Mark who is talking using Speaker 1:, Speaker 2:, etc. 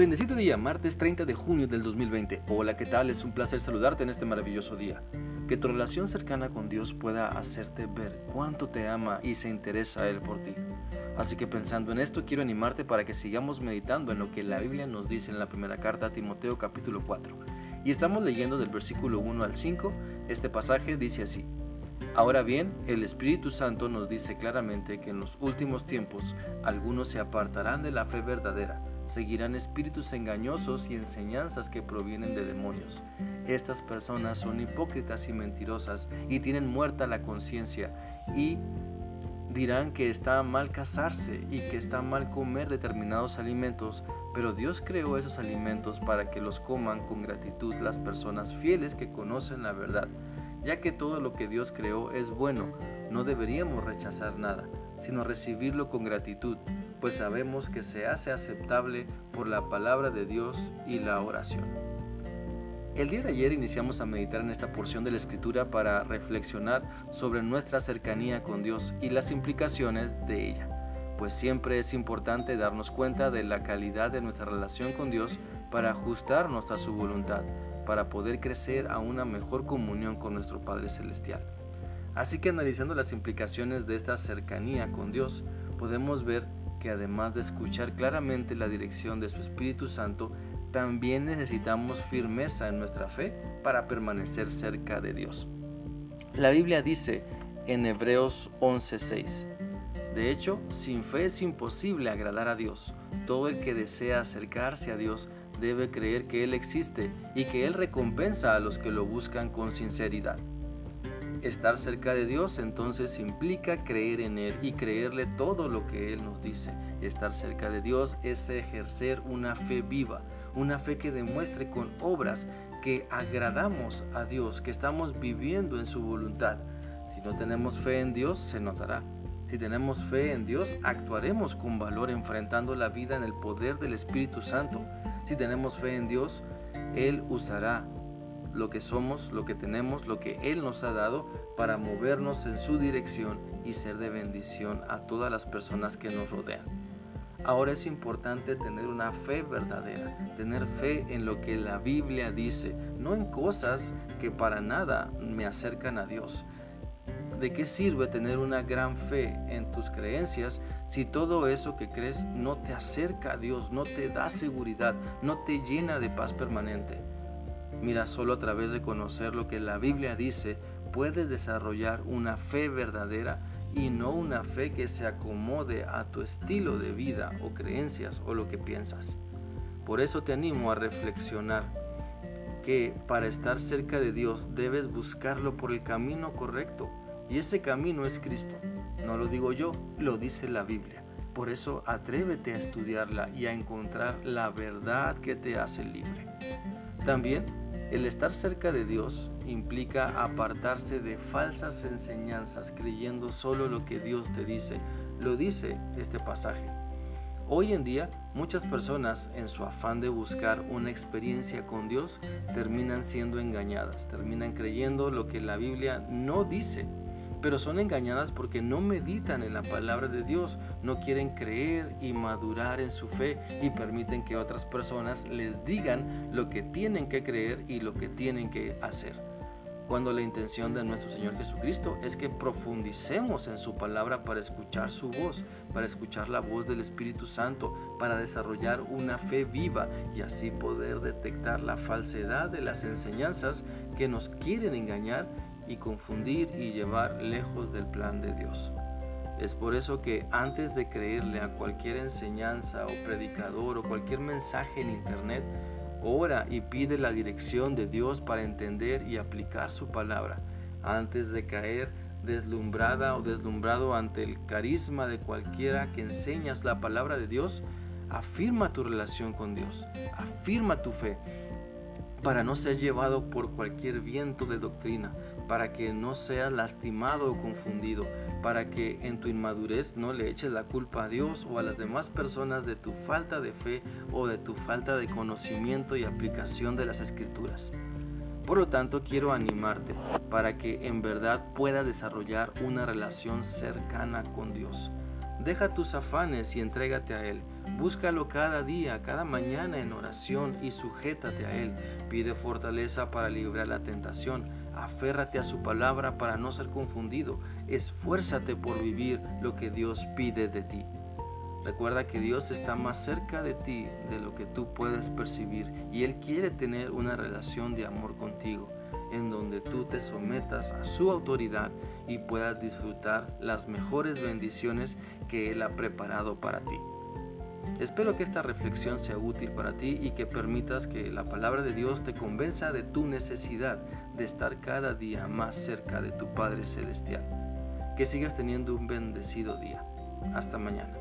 Speaker 1: Bendecido día, martes 30 de junio del 2020. Hola, ¿qué tal? Es un placer saludarte en este maravilloso día. Que tu relación cercana con Dios pueda hacerte ver cuánto te ama y se interesa Él por ti. Así que pensando en esto, quiero animarte para que sigamos meditando en lo que la Biblia nos dice en la primera carta a Timoteo capítulo 4. Y estamos leyendo del versículo 1 al 5. Este pasaje dice así. Ahora bien, el Espíritu Santo nos dice claramente que en los últimos tiempos algunos se apartarán de la fe verdadera seguirán espíritus engañosos y enseñanzas que provienen de demonios. Estas personas son hipócritas y mentirosas y tienen muerta la conciencia y dirán que está mal casarse y que está mal comer determinados alimentos, pero Dios creó esos alimentos para que los coman con gratitud las personas fieles que conocen la verdad. Ya que todo lo que Dios creó es bueno, no deberíamos rechazar nada, sino recibirlo con gratitud pues sabemos que se hace aceptable por la palabra de Dios y la oración. El día de ayer iniciamos a meditar en esta porción de la Escritura para reflexionar sobre nuestra cercanía con Dios y las implicaciones de ella, pues siempre es importante darnos cuenta de la calidad de nuestra relación con Dios para ajustarnos a su voluntad, para poder crecer a una mejor comunión con nuestro Padre Celestial. Así que analizando las implicaciones de esta cercanía con Dios, podemos ver que además de escuchar claramente la dirección de su Espíritu Santo, también necesitamos firmeza en nuestra fe para permanecer cerca de Dios. La Biblia dice en Hebreos 11:6, de hecho, sin fe es imposible agradar a Dios. Todo el que desea acercarse a Dios debe creer que Él existe y que Él recompensa a los que lo buscan con sinceridad. Estar cerca de Dios entonces implica creer en Él y creerle todo lo que Él nos dice. Estar cerca de Dios es ejercer una fe viva, una fe que demuestre con obras que agradamos a Dios, que estamos viviendo en su voluntad. Si no tenemos fe en Dios, se notará. Si tenemos fe en Dios, actuaremos con valor enfrentando la vida en el poder del Espíritu Santo. Si tenemos fe en Dios, Él usará lo que somos, lo que tenemos, lo que Él nos ha dado para movernos en su dirección y ser de bendición a todas las personas que nos rodean. Ahora es importante tener una fe verdadera, tener fe en lo que la Biblia dice, no en cosas que para nada me acercan a Dios. ¿De qué sirve tener una gran fe en tus creencias si todo eso que crees no te acerca a Dios, no te da seguridad, no te llena de paz permanente? Mira, solo a través de conocer lo que la Biblia dice, puedes desarrollar una fe verdadera y no una fe que se acomode a tu estilo de vida o creencias o lo que piensas. Por eso te animo a reflexionar que para estar cerca de Dios debes buscarlo por el camino correcto y ese camino es Cristo. No lo digo yo, lo dice la Biblia. Por eso atrévete a estudiarla y a encontrar la verdad que te hace libre. También el estar cerca de Dios implica apartarse de falsas enseñanzas creyendo solo lo que Dios te dice. Lo dice este pasaje. Hoy en día muchas personas en su afán de buscar una experiencia con Dios terminan siendo engañadas, terminan creyendo lo que la Biblia no dice pero son engañadas porque no meditan en la palabra de Dios, no quieren creer y madurar en su fe y permiten que otras personas les digan lo que tienen que creer y lo que tienen que hacer. Cuando la intención de nuestro Señor Jesucristo es que profundicemos en su palabra para escuchar su voz, para escuchar la voz del Espíritu Santo, para desarrollar una fe viva y así poder detectar la falsedad de las enseñanzas que nos quieren engañar y confundir y llevar lejos del plan de Dios. Es por eso que antes de creerle a cualquier enseñanza o predicador o cualquier mensaje en internet, ora y pide la dirección de Dios para entender y aplicar su palabra, antes de caer deslumbrada o deslumbrado ante el carisma de cualquiera que enseñas la palabra de Dios, afirma tu relación con Dios, afirma tu fe, para no ser llevado por cualquier viento de doctrina, para que no seas lastimado o confundido, para que en tu inmadurez no le eches la culpa a Dios o a las demás personas de tu falta de fe o de tu falta de conocimiento y aplicación de las escrituras. Por lo tanto, quiero animarte para que en verdad puedas desarrollar una relación cercana con Dios. Deja tus afanes y entrégate a Él, Búscalo cada día, cada mañana en oración y sujétate a Él. Pide fortaleza para librar la tentación. Aférrate a su palabra para no ser confundido. Esfuérzate por vivir lo que Dios pide de ti. Recuerda que Dios está más cerca de ti de lo que tú puedes percibir y Él quiere tener una relación de amor contigo, en donde tú te sometas a su autoridad y puedas disfrutar las mejores bendiciones que Él ha preparado para ti. Espero que esta reflexión sea útil para ti y que permitas que la palabra de Dios te convenza de tu necesidad de estar cada día más cerca de tu Padre Celestial. Que sigas teniendo un bendecido día. Hasta mañana.